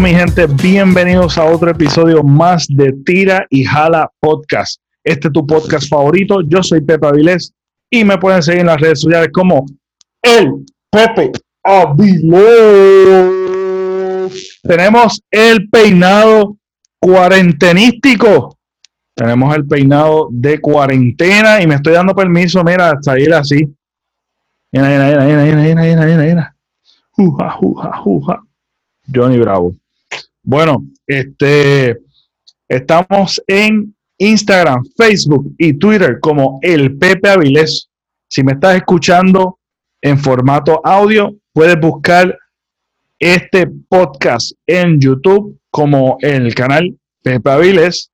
Mi gente, bienvenidos a otro episodio más de Tira y Jala Podcast. Este es tu podcast favorito, yo soy Pepe Avilés y me pueden seguir en las redes sociales como el Pepe Avilés. Tenemos el peinado cuarentenístico. Tenemos el peinado de cuarentena y me estoy dando permiso, mira, salir así. Mira, mira, mira, mira, mira, mira, mira, mira. Juja, juja, juja. Johnny Bravo. Bueno, este, estamos en Instagram, Facebook y Twitter como el Pepe Avilés. Si me estás escuchando en formato audio, puedes buscar este podcast en YouTube como el canal Pepe Avilés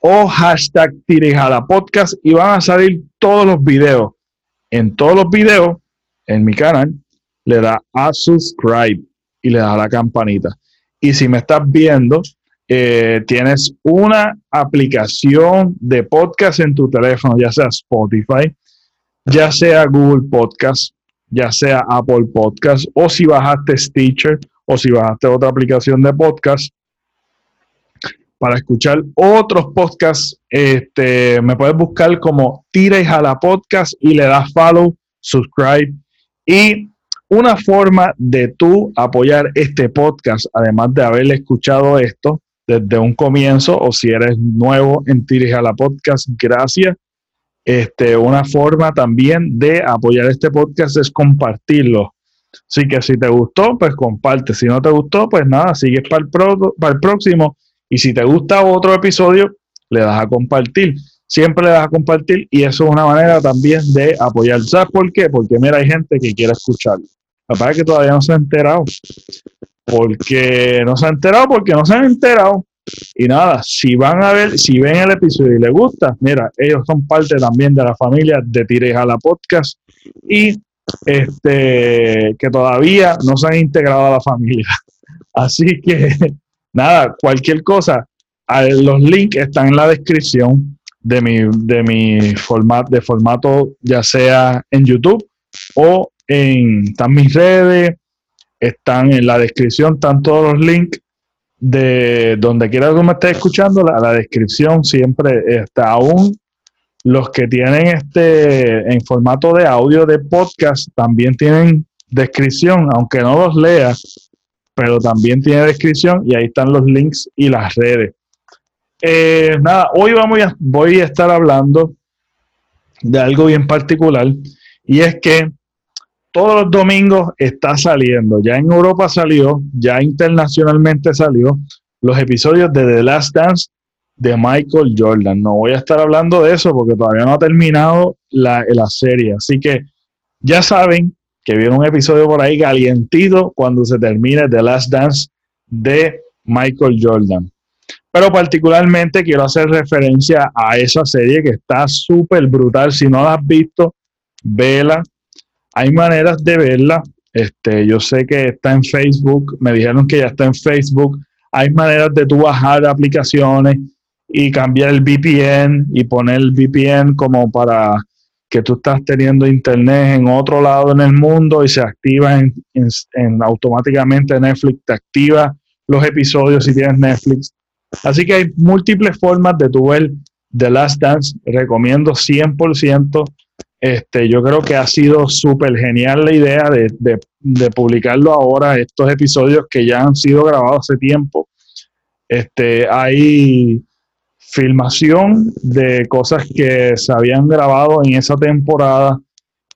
o hashtag Tirejala Podcast y van a salir todos los videos. En todos los videos, en mi canal, le da a subscribe y le das a la campanita. Y si me estás viendo, eh, tienes una aplicación de podcast en tu teléfono, ya sea Spotify, ya sea Google Podcast, ya sea Apple Podcast, o si bajaste Stitcher, o si bajaste otra aplicación de podcast, para escuchar otros podcasts, este, me puedes buscar como Tira y Jala Podcast y le das follow, subscribe y una forma de tú apoyar este podcast, además de haber escuchado esto desde un comienzo, o si eres nuevo en a la Podcast, gracias. Este, una forma también de apoyar este podcast es compartirlo. Así que si te gustó, pues comparte. Si no te gustó, pues nada, sigues para el, para el próximo. Y si te gusta otro episodio, le das a compartir siempre le das a compartir y eso es una manera también de apoyar. ¿Sabes por qué? Porque mira, hay gente que quiere escucharlo. La que todavía no se ha enterado. Porque no se ha enterado, porque no se han enterado. Y nada, si van a ver, si ven el episodio y les gusta, mira, ellos son parte también de la familia de Tires a la Podcast y este que todavía no se han integrado a la familia. Así que nada, cualquier cosa, los links están en la descripción de mi, de mi formato, de formato, ya sea en YouTube o están mis redes, están en la descripción, están todos los links de donde quiera que me estés escuchando, la, la descripción siempre está aún. Los que tienen este en formato de audio de podcast también tienen descripción, aunque no los leas, pero también tiene descripción y ahí están los links y las redes. Eh, nada, hoy vamos voy a estar hablando de algo bien particular y es que todos los domingos está saliendo. Ya en Europa salió, ya internacionalmente salió los episodios de The Last Dance de Michael Jordan. No voy a estar hablando de eso porque todavía no ha terminado la, la serie. Así que ya saben que viene un episodio por ahí calientito cuando se termine The Last Dance de Michael Jordan. Pero particularmente quiero hacer referencia a esa serie que está súper brutal. Si no la has visto, vela hay maneras de verla. Este, yo sé que está en Facebook, me dijeron que ya está en Facebook. Hay maneras de tú bajar aplicaciones y cambiar el VPN y poner el VPN como para que tú estás teniendo internet en otro lado en el mundo y se activa en, en automáticamente Netflix, te activa los episodios si tienes Netflix. Así que hay múltiples formas de tu ver The Last Dance. Recomiendo 100% este, yo creo que ha sido súper genial la idea de, publicarlo ahora, estos episodios que ya han sido grabados hace tiempo. Este, hay filmación de cosas que se habían grabado en esa temporada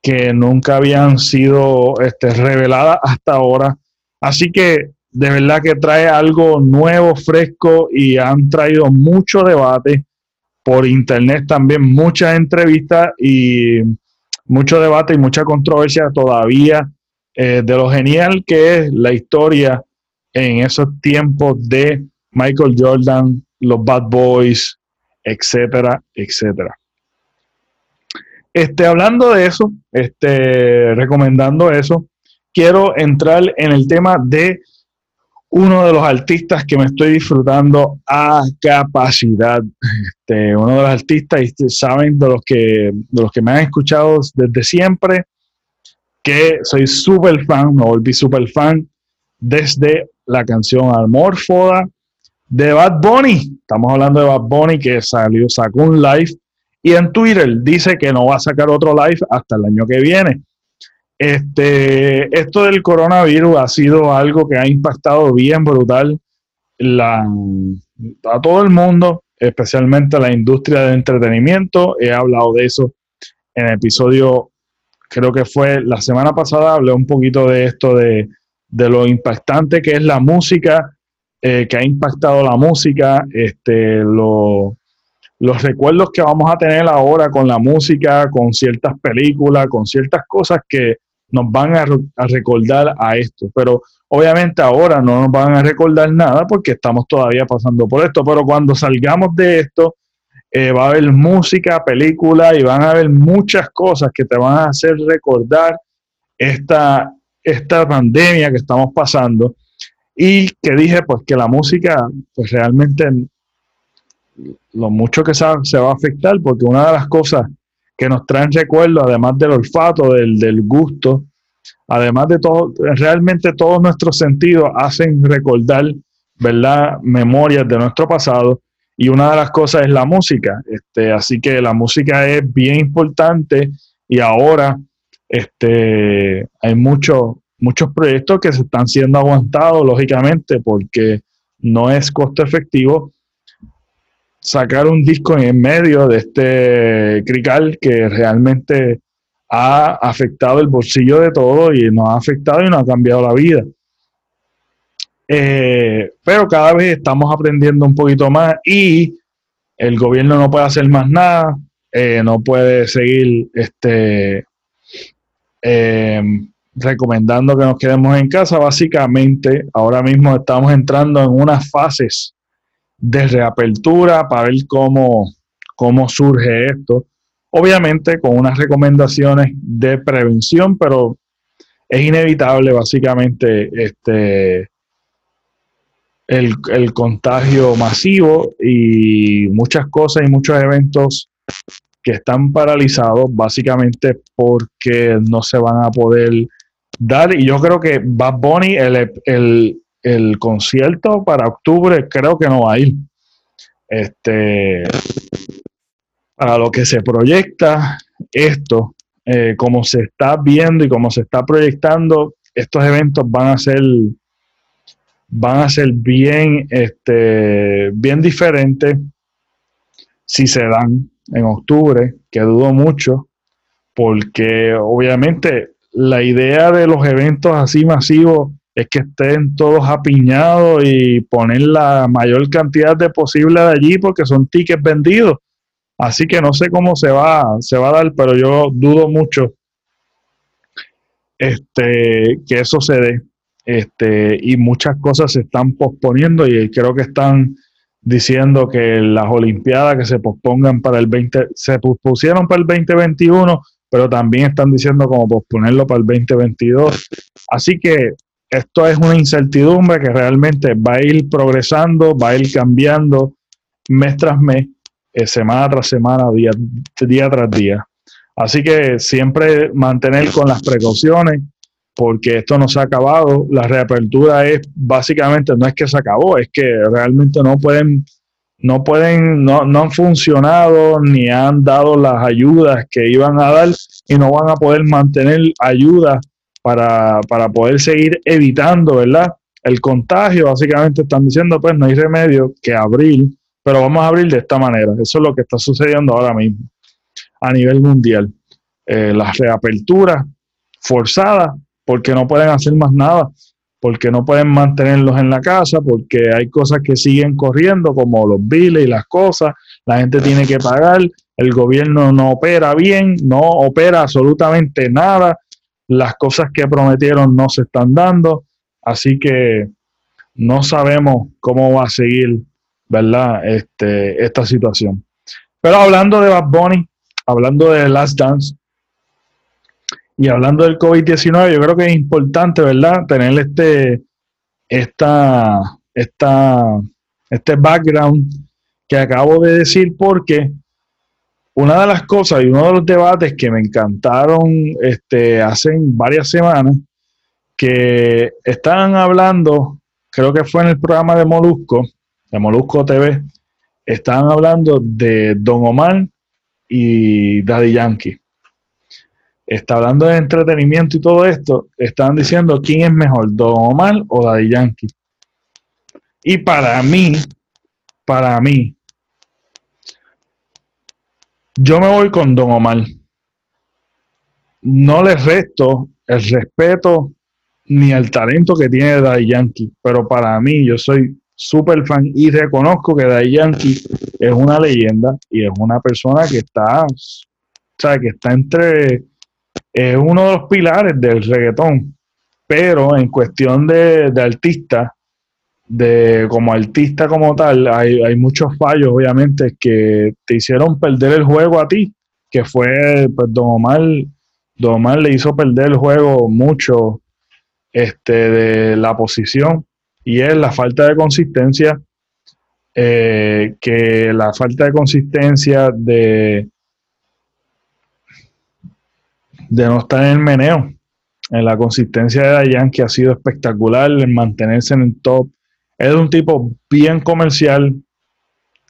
que nunca habían sido este, reveladas hasta ahora. Así que de verdad que trae algo nuevo, fresco y han traído mucho debate por internet también muchas entrevistas y mucho debate y mucha controversia todavía eh, de lo genial que es la historia en esos tiempos de Michael Jordan, los Bad Boys, etcétera, etcétera. Este, hablando de eso, este, recomendando eso, quiero entrar en el tema de uno de los artistas que me estoy disfrutando a capacidad. Este, uno de los artistas, y saben de los que, de los que me han escuchado desde siempre, que soy súper fan, me volví súper fan desde la canción Amorfoda de Bad Bunny. Estamos hablando de Bad Bunny que salió, sacó un live y en Twitter dice que no va a sacar otro live hasta el año que viene. Este, esto del coronavirus ha sido algo que ha impactado bien brutal a todo el mundo, especialmente a la industria del entretenimiento. He hablado de eso en el episodio, creo que fue la semana pasada, hablé un poquito de esto, de, de lo impactante que es la música, eh, que ha impactado la música, este, lo, los recuerdos que vamos a tener ahora con la música, con ciertas películas, con ciertas cosas que nos van a, recordar a esto. Pero obviamente ahora no nos van a recordar nada porque estamos todavía pasando por esto. Pero cuando salgamos de esto, eh, va a haber música, película y van a haber muchas cosas que te van a hacer recordar esta, esta pandemia que estamos pasando. Y que dije, pues que la música, pues realmente lo mucho que se, se va a afectar, porque una de las cosas que nos traen recuerdos, además del olfato, del, del gusto, además de todo, realmente todos nuestros sentidos hacen recordar, ¿verdad? Memorias de nuestro pasado y una de las cosas es la música. Este, así que la música es bien importante y ahora este, hay muchos muchos proyectos que se están siendo aguantados, lógicamente, porque no es costo efectivo sacar un disco en medio de este crical que realmente ha afectado el bolsillo de todo y nos ha afectado y nos ha cambiado la vida. Eh, pero cada vez estamos aprendiendo un poquito más y el gobierno no puede hacer más nada, eh, no puede seguir este, eh, recomendando que nos quedemos en casa. Básicamente, ahora mismo estamos entrando en unas fases de reapertura para ver cómo, cómo surge esto. Obviamente con unas recomendaciones de prevención, pero es inevitable básicamente este, el, el, contagio masivo y muchas cosas y muchos eventos que están paralizados básicamente porque no se van a poder dar. Y yo creo que Bad Bunny, el, el, el concierto para octubre creo que no va a ir. Este, para lo que se proyecta esto, eh, como se está viendo y como se está proyectando, estos eventos van a ser van a ser bien, este, bien diferentes si se dan en octubre, que dudo mucho, porque obviamente la idea de los eventos así masivos es que estén todos apiñados y poner la mayor cantidad de posible de allí porque son tickets vendidos. Así que no sé cómo se va, se va a dar, pero yo dudo mucho este, que eso se dé. Este, y muchas cosas se están posponiendo y creo que están diciendo que las Olimpiadas que se pospongan para el 20, se pospusieron para el 2021, pero también están diciendo como posponerlo para el 2022. Así que esto es una incertidumbre que realmente va a ir progresando, va a ir cambiando mes tras mes, eh, semana tras semana, día, día tras día. Así que siempre mantener con las precauciones, porque esto no se ha acabado. La reapertura es básicamente, no es que se acabó, es que realmente no pueden, no pueden, no, no han funcionado ni han dado las ayudas que iban a dar y no van a poder mantener ayudas para, para poder seguir evitando, ¿verdad? El contagio, básicamente están diciendo, pues no hay remedio que abrir, pero vamos a abrir de esta manera. Eso es lo que está sucediendo ahora mismo a nivel mundial. Eh, las reaperturas forzadas porque no pueden hacer más nada, porque no pueden mantenerlos en la casa, porque hay cosas que siguen corriendo, como los biles y las cosas, la gente tiene que pagar, el gobierno no opera bien, no opera absolutamente nada, las cosas que prometieron no se están dando, así que no sabemos cómo va a seguir, ¿verdad? Este, esta situación. Pero hablando de Bad Bunny, hablando de Last Dance y hablando del COVID-19, yo creo que es importante, ¿verdad? Tener este, esta, esta, este background que acabo de decir porque una de las cosas y uno de los debates que me encantaron este, hace varias semanas, que estaban hablando creo que fue en el programa de Molusco, de Molusco TV, estaban hablando de Don Omar y Daddy Yankee. Está hablando de entretenimiento y todo esto, estaban diciendo quién es mejor, Don Omar o Daddy Yankee. Y para mí, para mí, yo me voy con Don Omar. No le resto el respeto ni el talento que tiene Daddy Yankee, pero para mí, yo soy súper fan y reconozco que Daddy Yankee es una leyenda y es una persona que está, o sea, que está entre, es uno de los pilares del reggaetón, pero en cuestión de, de artista, de como artista como tal, hay, hay, muchos fallos, obviamente, que te hicieron perder el juego a ti, que fue, pues, Don Omar, le hizo perder el juego mucho este, de la posición, y es la falta de consistencia, eh, que la falta de consistencia de, de no estar en el meneo. En la consistencia de Dayan, que ha sido espectacular, en mantenerse en el top, es un tipo bien comercial,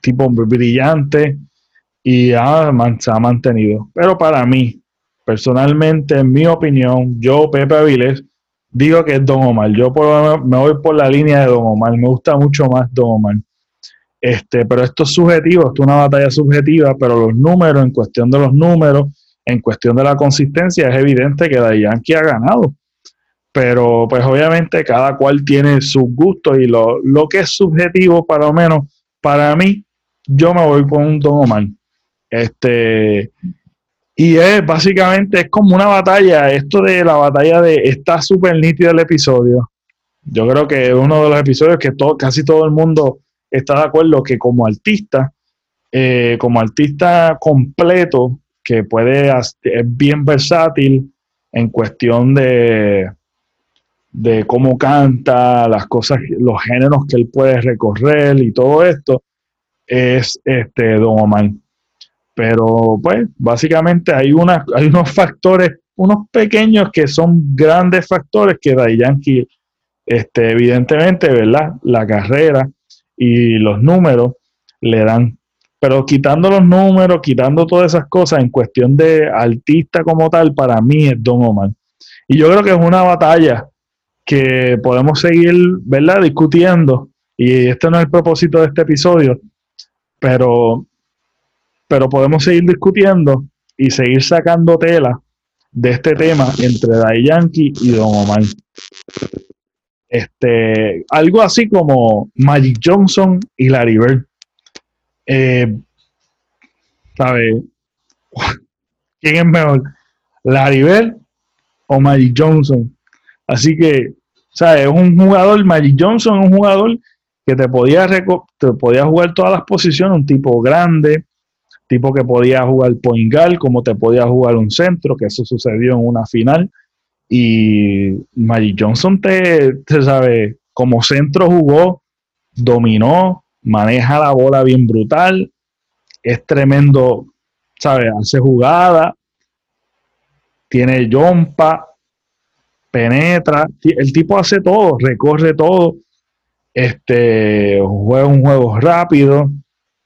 tipo brillante y ha, se ha mantenido. Pero para mí, personalmente, en mi opinión, yo, Pepe Avilés, digo que es Don Omar. Yo me voy por la línea de Don Omar. Me gusta mucho más Don Omar. Este, pero esto es subjetivo, esto es una batalla subjetiva, pero los números, en cuestión de los números, en cuestión de la consistencia, es evidente que Yankee ha ganado pero pues obviamente cada cual tiene sus gustos y lo, que es subjetivo, para lo menos para mí, yo me voy con un Don Omar. Este, y es básicamente, es como una batalla, esto de la batalla de, está súper nítido el episodio. Yo creo que es uno de los episodios que todo, casi todo el mundo está de acuerdo que como artista, eh, como artista completo, que puede, es bien versátil en cuestión de, de cómo canta, las cosas, los géneros que él puede recorrer y todo esto, es este Don Omar. Pero pues básicamente hay, hay unos factores, unos pequeños que son grandes factores que Day Yankee, este, evidentemente, ¿verdad? La carrera y los números le dan. Pero quitando los números, quitando todas esas cosas, en cuestión de artista como tal, para mí es Don Omar. Y yo creo que es una batalla que podemos seguir, ¿verdad? Discutiendo. Y este no es el propósito de este episodio, pero, pero podemos seguir discutiendo y seguir sacando tela de este tema entre Dai Yankee y Don Omar. Este, algo así como Magic Johnson y Larry Bird. Eh, ¿Sabe? ¿Quién es mejor? ¿Larry Bird o Magic Johnson? Así que, sea, Es un jugador, Magic Johnson es un jugador que te podía, te podía jugar todas las posiciones, un tipo grande, tipo que podía jugar point guard, como te podía jugar un centro, que eso sucedió en una final. Y Magic Johnson te, te sabe, como centro jugó, dominó, maneja la bola bien brutal, es tremendo, ¿sabes? Hace jugada, tiene jumpa, penetra, el tipo hace todo, recorre todo, este, juega un juego rápido,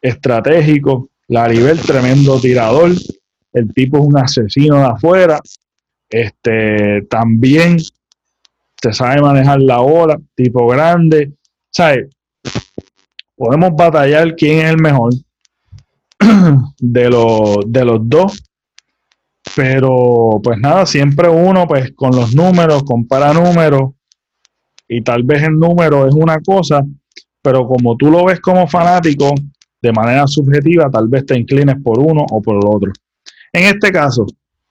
estratégico, Laribel tremendo tirador, el tipo es un asesino de afuera, este, también se sabe manejar la bola, tipo grande, ¿sabes? Podemos batallar quién es el mejor de los, de los dos, pero pues nada, siempre uno pues con los números, compara números y tal vez el número es una cosa, pero como tú lo ves como fanático, de manera subjetiva, tal vez te inclines por uno o por el otro. En este caso,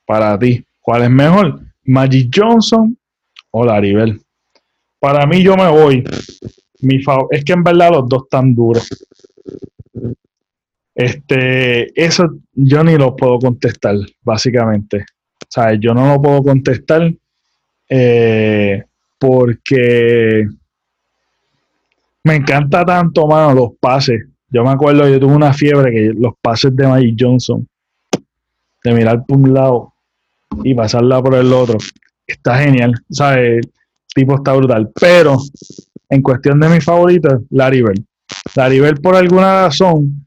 para ti, ¿cuál es mejor? Magic Johnson o Laribel. Para mí yo me voy. Mi es que en verdad los dos están duros. Este, eso yo ni lo puedo contestar, básicamente. O sea, yo no lo puedo contestar eh, porque me encanta tanto, mano, los pases. Yo me acuerdo, yo tuve una fiebre que los pases de Magic Johnson, de mirar por un lado y pasarla por el otro, está genial. El tipo está brutal. Pero en cuestión de mis favoritos, Larry Laribel por alguna razón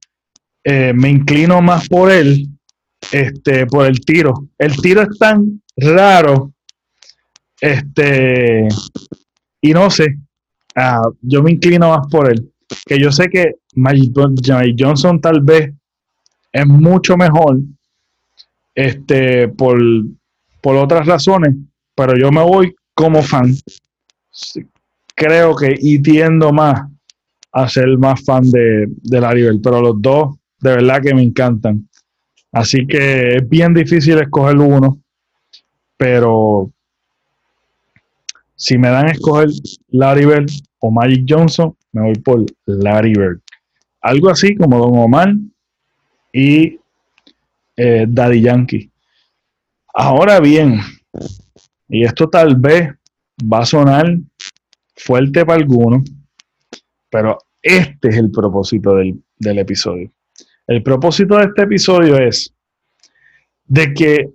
eh, me inclino más por él, este, por el tiro. El tiro es tan raro, este, y no sé, ah, yo me inclino más por él. Que yo sé que Magic Johnson tal vez es mucho mejor, este, por, por otras razones, pero yo me voy como fan. Creo que y tiendo más a ser más fan de, de Larry pero los dos de verdad que me encantan. Así que es bien difícil escoger uno, pero si me dan a escoger Larry Bird o Magic Johnson, me voy por Larry Bird. Algo así como Don Omar y eh, Daddy Yankee. Ahora bien, y esto tal vez va a sonar fuerte para algunos, pero este es el propósito del, episodio. El propósito de este episodio es de que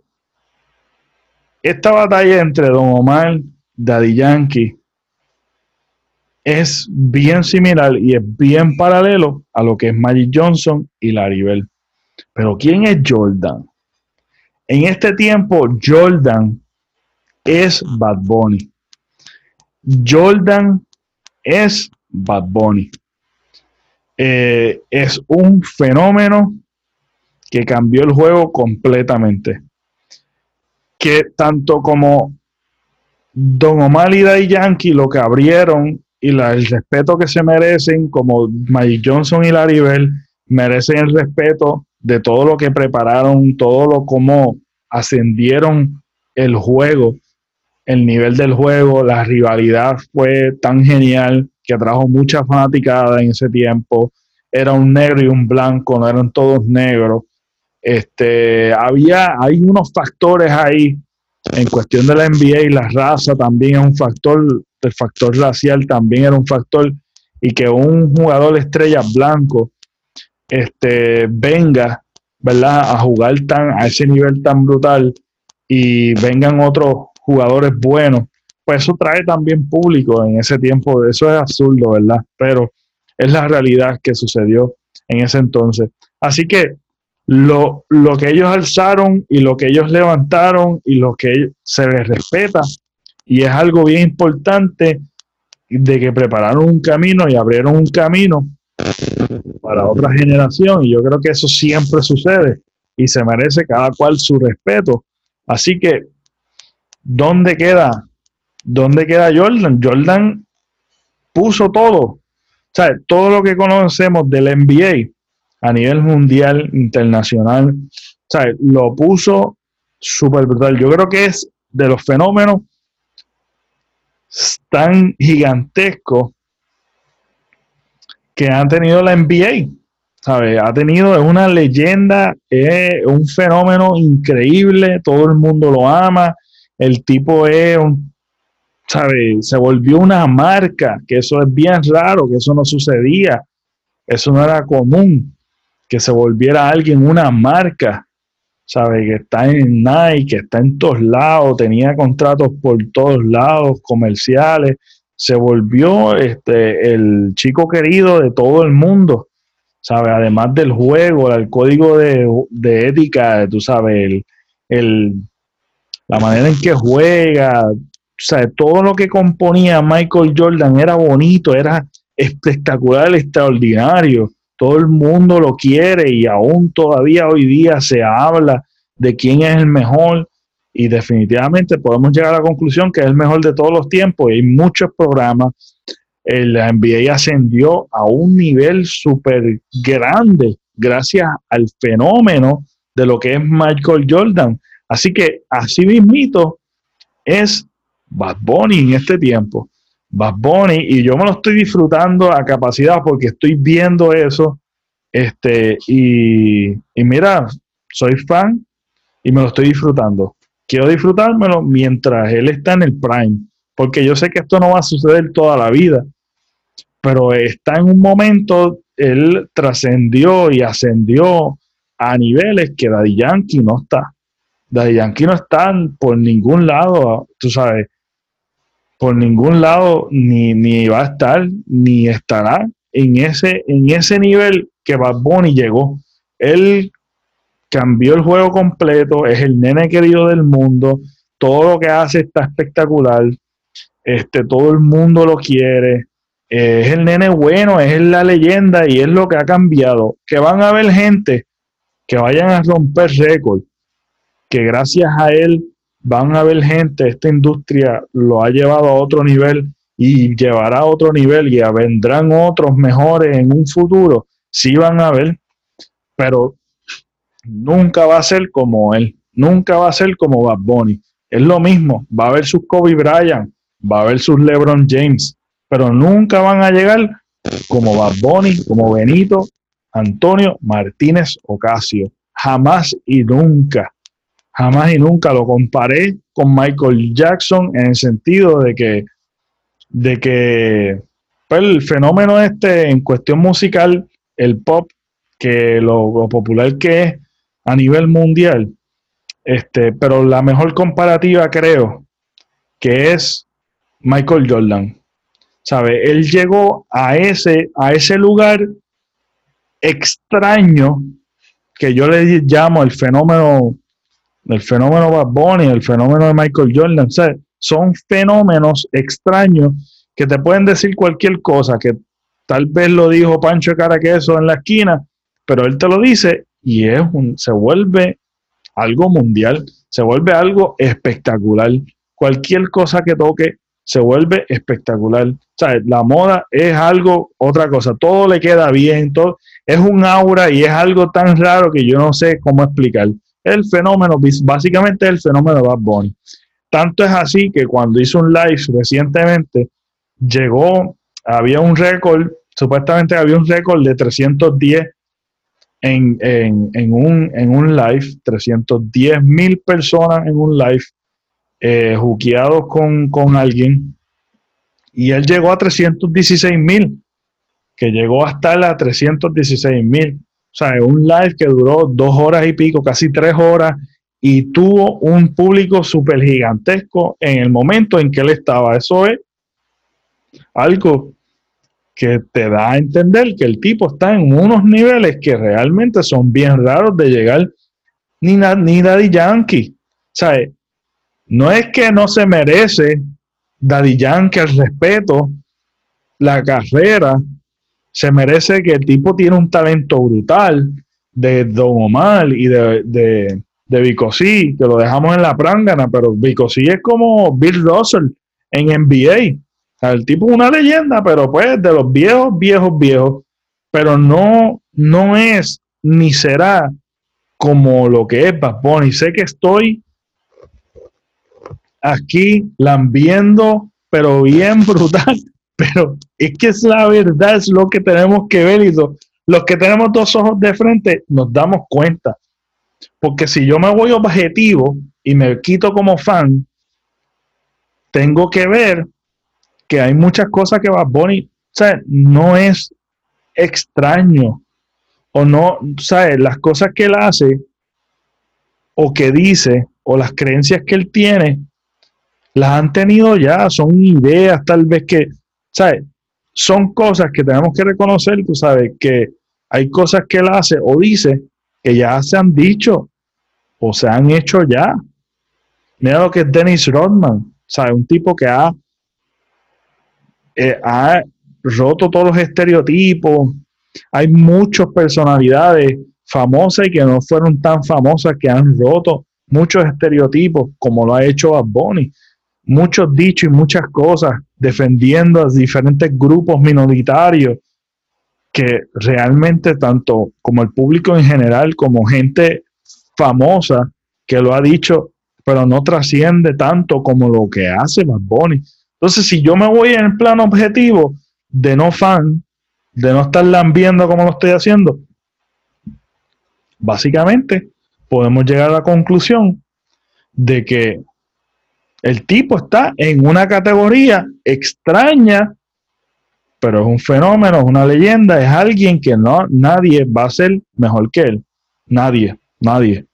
esta batalla entre Don Omar, Daddy Yankee, es bien similar y es bien paralelo a lo que es Magic Johnson y Larry Bell. Pero ¿quién es Jordan? En este tiempo, Jordan es Bad Bunny. Jordan es Bad Bunny. Eh, es un fenómeno que cambió el juego completamente. Que tanto como Don Omar y Yankee lo que abrieron y el respeto que se merecen, como Magic Johnson y Larry Bell, merecen el respeto de todo lo que prepararon, todo lo como ascendieron el juego, el nivel del juego, la rivalidad fue tan genial que atrajo mucha fanaticada en ese tiempo. Era un negro y un blanco, no eran todos negros. Este, había, hay unos factores ahí en cuestión de la NBA y la raza también es un factor, el factor racial también era un factor y que un jugador estrella blanco este, venga, ¿verdad? A jugar tan, a ese nivel tan brutal y vengan otros jugadores buenos pues eso trae también público en ese tiempo. Eso es absurdo, ¿verdad? Pero es la realidad que sucedió en ese entonces. Así que lo, lo que ellos alzaron y lo que ellos levantaron y lo que se les respeta, y es algo bien importante de que prepararon un camino y abrieron un camino para otra generación. Y yo creo que eso siempre sucede y se merece cada cual su respeto. Así que, ¿dónde queda ¿Dónde queda Jordan? Jordan puso todo. O todo lo que conocemos del NBA a nivel mundial, internacional, o lo puso súper brutal. Yo creo que es de los fenómenos tan gigantescos que han tenido la NBA. Ha tenido, es una leyenda, es un fenómeno increíble, todo el mundo lo ama. El tipo es un ¿sabe? Se volvió una marca, que eso es bien raro, que eso no sucedía, eso no era común, que se volviera alguien una marca, ¿sabe? Que está en Nike, que está en todos lados, tenía contratos por todos lados, comerciales, se volvió este, el chico querido de todo el mundo, ¿sabe? Además del juego, el código de, de ética, tú sabes, el, la manera en que juega, sea, todo lo que componía Michael Jordan era bonito, era espectacular, extraordinario. Todo el mundo lo quiere y aún todavía hoy día se habla de quién es el mejor y definitivamente podemos llegar a la conclusión que es el mejor de todos los tiempos. Hay muchos programas. El NBA ascendió a un nivel súper grande gracias al fenómeno de lo que es Michael Jordan. Así que así mismito es Bad Bunny en este tiempo. Bad Bunny, y yo me lo estoy disfrutando a capacidad porque estoy viendo eso. Este, y, y mira, soy fan y me lo estoy disfrutando. Quiero disfrutármelo mientras él está en el prime, porque yo sé que esto no va a suceder toda la vida, pero está en un momento, él trascendió y ascendió a niveles que Daddy Yankee no está. Daddy Yankee no está por ningún lado, tú sabes por ningún lado ni, ni va a estar, ni estará en ese, en ese nivel que Bad Bunny llegó. Él cambió el juego completo, es el nene querido del mundo, todo lo que hace está espectacular, este, todo el mundo lo quiere, es el nene bueno, es la leyenda y es lo que ha cambiado. Que van a haber gente que vayan a romper récord, que gracias a él van a haber gente, esta industria lo ha llevado a otro nivel y llevará a otro nivel y vendrán otros mejores en un futuro, sí van a ver, pero nunca va a ser como él, nunca va a ser como Bad Bunny. Es lo mismo, va a haber sus Kobe Bryant, va a haber sus LeBron James, pero nunca van a llegar como Bad Bunny, como Benito, Antonio Martínez Ocasio. Jamás y nunca, jamás y nunca lo comparé con Michael Jackson en el sentido de que, de que pues, el fenómeno este en cuestión musical, el pop, que lo, popular que es a nivel mundial, este, pero la mejor comparativa creo que es Michael Jordan. ¿Sabe? Él llegó a ese, a ese lugar extraño que yo le llamo el fenómeno, el fenómeno Bad Bunny, el fenómeno de Michael Jordan. son fenómenos extraños que te pueden decir cualquier cosa, que tal vez lo dijo Pancho Caraqueso en la esquina, pero él te lo dice y es un, se vuelve algo mundial, se vuelve algo espectacular. Cualquier cosa que toque se vuelve espectacular. O sea, la moda es algo, otra cosa, todo le queda bien, todo, es un aura y es algo tan raro que yo no sé cómo explicar. El fenómeno, básicamente el fenómeno de Bad Bunny. Tanto es así que cuando hizo un live recientemente, llegó, había un récord, supuestamente había un récord de 310 en, un, en un live, 310 mil personas en un live eh, juqueados con, con alguien y él llegó a 316 mil, que llegó hasta la 316 mil. Sea, un live que duró dos horas y pico, casi tres horas, y tuvo un público súper gigantesco en el momento en que él estaba. Eso es algo que te da a entender que el tipo está en unos niveles que realmente son bien raros de llegar ni, ni Daddy Yankee. O sea, no es que no se merece Daddy Yankee el respeto, la carrera, se merece que el tipo tiene un talento brutal de Don Omar y de, de, de que lo dejamos en la prángana, pero Vicosí es como Bill Russell en NBA. el tipo es una leyenda, pero pues de los viejos, viejos, viejos, pero no, no es ni será como lo que es Bad Bunny. Sé que estoy aquí lambiendo, pero bien brutal. Pero es que es la verdad, es lo que tenemos que ver y los que tenemos dos ojos de frente nos damos cuenta. Porque si yo me voy objetivo y me quito como fan, tengo que ver que hay muchas cosas que va Bunny, o sea, no es extraño o no, ¿sabes? Las cosas que él hace o que dice o las creencias que él tiene las han tenido ya, son ideas tal vez que, ¿sabes? Son cosas que tenemos que reconocer, tú sabes, que hay cosas que él hace o dice que ya se han dicho o se han hecho ya. Mira lo que es Dennis Rodman, ¿sabes? Un tipo que ha, eh, ha roto todos los estereotipos. Hay muchas personalidades famosas y que no fueron tan famosas que han roto muchos estereotipos como lo ha hecho Bad Bunny muchos dichos y muchas cosas defendiendo a diferentes grupos minoritarios que realmente tanto como el público en general como gente famosa que lo ha dicho, pero no trasciende tanto como lo que hace Bad. Entonces, si yo me voy en el plano objetivo de no fan, de no estar lambiendo como lo estoy haciendo, básicamente podemos llegar a la conclusión de que el tipo está en una categoría extraña, pero es un fenómeno, es una leyenda, es alguien que no, nadie va a ser mejor que él. Nadie, nadie.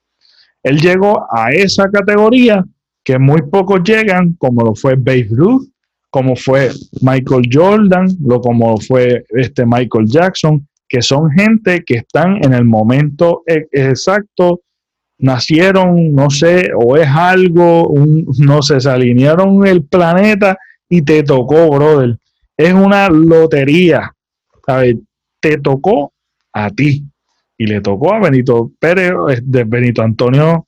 Él llegó a esa categoría que muy pocos llegan, como lo fue Babe Ruth, como fue Michael Jordan, lo como fue este Michael Jackson, que son gente que están en el momento e, exacto, nacieron, no sé, o es algo, no se alinearon el planeta y te tocó, brother. Es una lotería, ¿sabes? Te tocó a ti y le tocó a Benito Pérez, de Benito Antonio,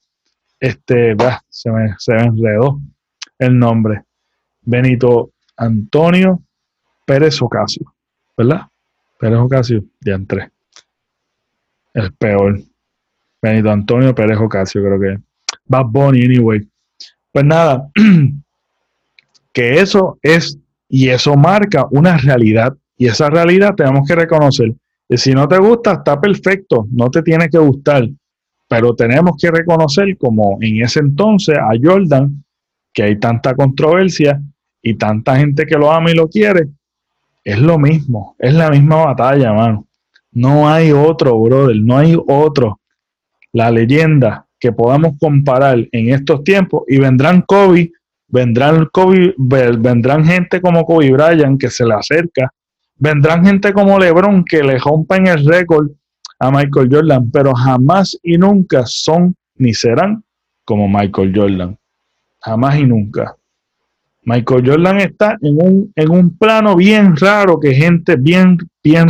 este, se me, se me enredó el nombre. Benito Antonio Pérez Ocasio, ¿verdad? Pérez Ocasio, de tres. El peor. Benito Antonio Pérez Ocasio, creo que. Bad Bunny, anyway. Pues nada, que eso es y eso marca una realidad. Y esa realidad tenemos que reconocer. Y si no te gusta, está perfecto, no te tiene que gustar. Pero tenemos que reconocer como en ese entonces a Jordan, que hay tanta controversia, y tanta gente que lo ama y lo quiere, es lo mismo, es la misma batalla, mano. No hay otro, brother, no hay otro. La leyenda que podamos comparar en estos tiempos y vendrán Kobe, vendrán Kobe, vendrán gente como Kobe Bryant que se le acerca, vendrán gente como LeBron que le rompen el récord a Michael Jordan, pero jamás y nunca son ni serán como Michael Jordan. Jamás y nunca. Michael Jordan está en un, en un plano bien raro que gente, bien, bien,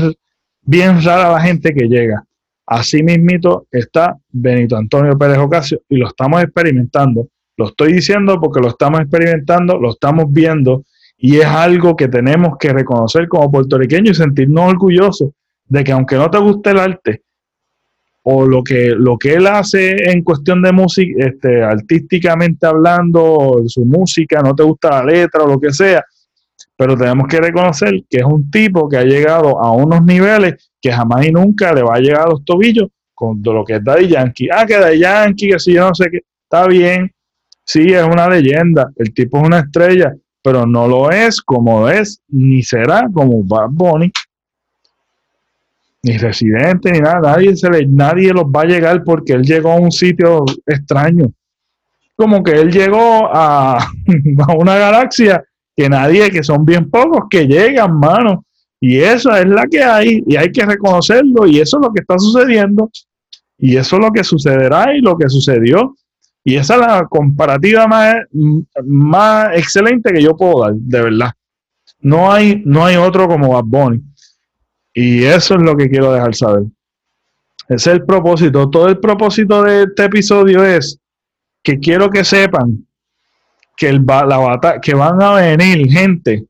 bien rara la gente que llega. Así mismito está Benito Antonio Pérez Ocasio y lo estamos experimentando. Lo estoy diciendo porque lo estamos experimentando, lo estamos viendo y es algo que tenemos que reconocer como puertorriqueños y sentirnos orgullosos de que aunque no te guste el arte, o lo que, lo que él hace en cuestión de música, este, artísticamente hablando, su música, no te gusta la letra o lo que sea, pero tenemos que reconocer que es un tipo que ha llegado a unos niveles que jamás y nunca le va a llegar a los tobillos con lo que es Daddy Yankee. Ah, que Daddy Yankee, que si yo no sé qué, está bien, sí, es una leyenda, el tipo es una estrella, pero no lo es como es, ni será como Bad Bunny. Ni residente, ni nada, nadie, se le, nadie los va a llegar porque él llegó a un sitio extraño. Como que él llegó a, a una galaxia que nadie, que son bien pocos que llegan, mano. Y eso es la que hay, y hay que reconocerlo, y eso es lo que está sucediendo, y eso es lo que sucederá y lo que sucedió. Y esa es la comparativa más, más excelente que yo puedo dar, de verdad. No hay, no hay otro como Bad Bunny. Y eso es lo que quiero dejar saber. Ese es el propósito. Todo el propósito de este episodio es que quiero que sepan que, el, la que van a venir gente.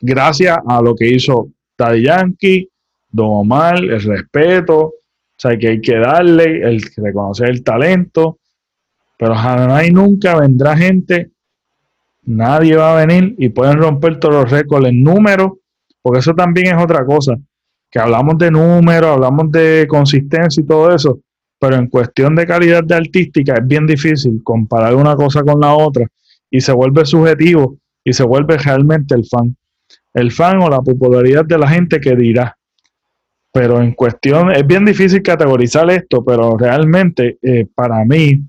Gracias a lo que hizo Daddy Yankee, Don Omar, el respeto, o sea, que hay que darle, el reconocer el talento, pero jamás y nunca vendrá gente, nadie va a venir y pueden romper todos los récords en números porque eso también es otra cosa, que hablamos de números, hablamos de consistencia y todo eso, pero en cuestión de calidad de artística es bien difícil comparar una cosa con la otra y se vuelve subjetivo y se vuelve realmente el fan. El fan o la popularidad de la gente que dirá. Pero en cuestión, es bien difícil categorizar esto, pero realmente eh, para mí,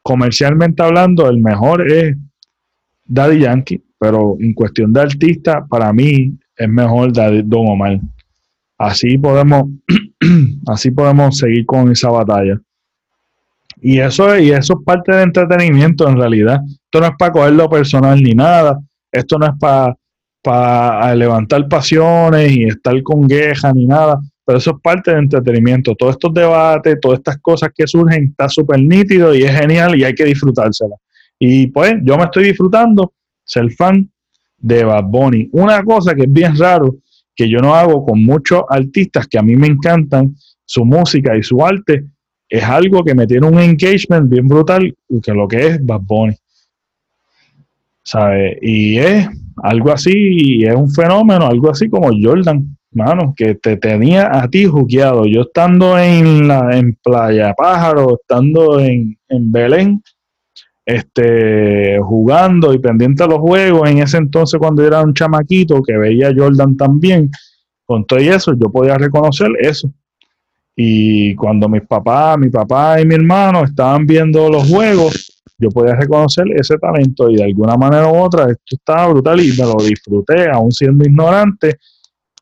comercialmente hablando, el mejor es Daddy Yankee, pero en cuestión de artista, para mí es mejor Don Omar. Así podemos, así podemos seguir con esa batalla. Y eso, y eso es parte del entretenimiento en realidad. Esto no es para cogerlo personal ni nada. Esto no es para, para levantar pasiones y estar con quejas ni nada. Pero eso es parte del entretenimiento. Todos estos debates, todas estas cosas que surgen, está súper nítido y es genial y hay que disfrutársela. Y pues yo me estoy disfrutando, ser fan de Bad Bunny. Una cosa que es bien raro, que yo no hago con muchos artistas que a mí me encantan, su música y su arte, es algo que me tiene un engagement bien brutal, que lo que es Bad Bunny. ¿Sabe? Y es algo así, es un fenómeno, algo así como Jordan, mano, que te tenía a ti juqueado. Yo estando en, la, en Playa Pájaro, estando en, en Belén, este, jugando y pendiente a los juegos, en ese entonces cuando era un chamaquito que veía a Jordan también, con todo eso, yo podía reconocer eso. Y cuando mis papás, mi papá y mi hermano estaban viendo los juegos, yo podía reconocer ese talento y de alguna manera u otra esto estaba brutal y me lo disfruté, aún siendo ignorante.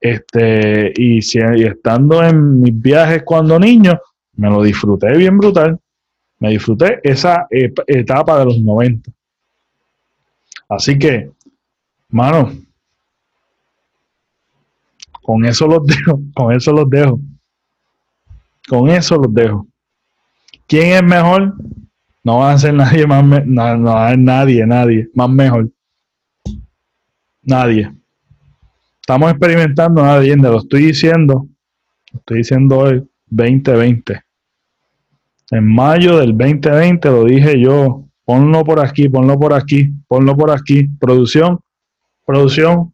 Este, y, y estando en mis viajes cuando niño, me lo disfruté bien brutal. Me disfruté esa etapa de los 90. Así que, mano, con eso los dejo, con eso los dejo. Con eso los dejo. ¿Quién es mejor? No va a ser nadie más, no, va a nadie, nadie más mejor. Nadie. Estamos experimentando, nadie, lo estoy diciendo, estoy diciendo hoy, 2020. En mayo del 2020 lo dije yo, ponlo por aquí, ponlo por aquí, ponlo por aquí, producción, producción,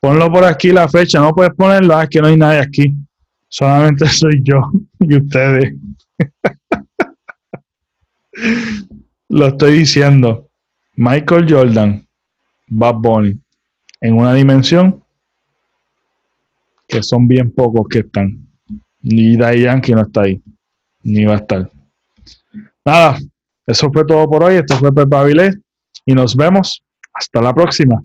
ponlo por aquí la fecha, no puedes ponerlo, es que no hay nadie aquí, solamente soy yo y ustedes. lo estoy diciendo, Michael Jordan, Bad Bunny, en una dimensión que son bien pocos que están. Ni que no está ahí, ni va a estar. Nada, eso fue todo por hoy. Esto fue Pepe Avilés y nos vemos hasta la próxima.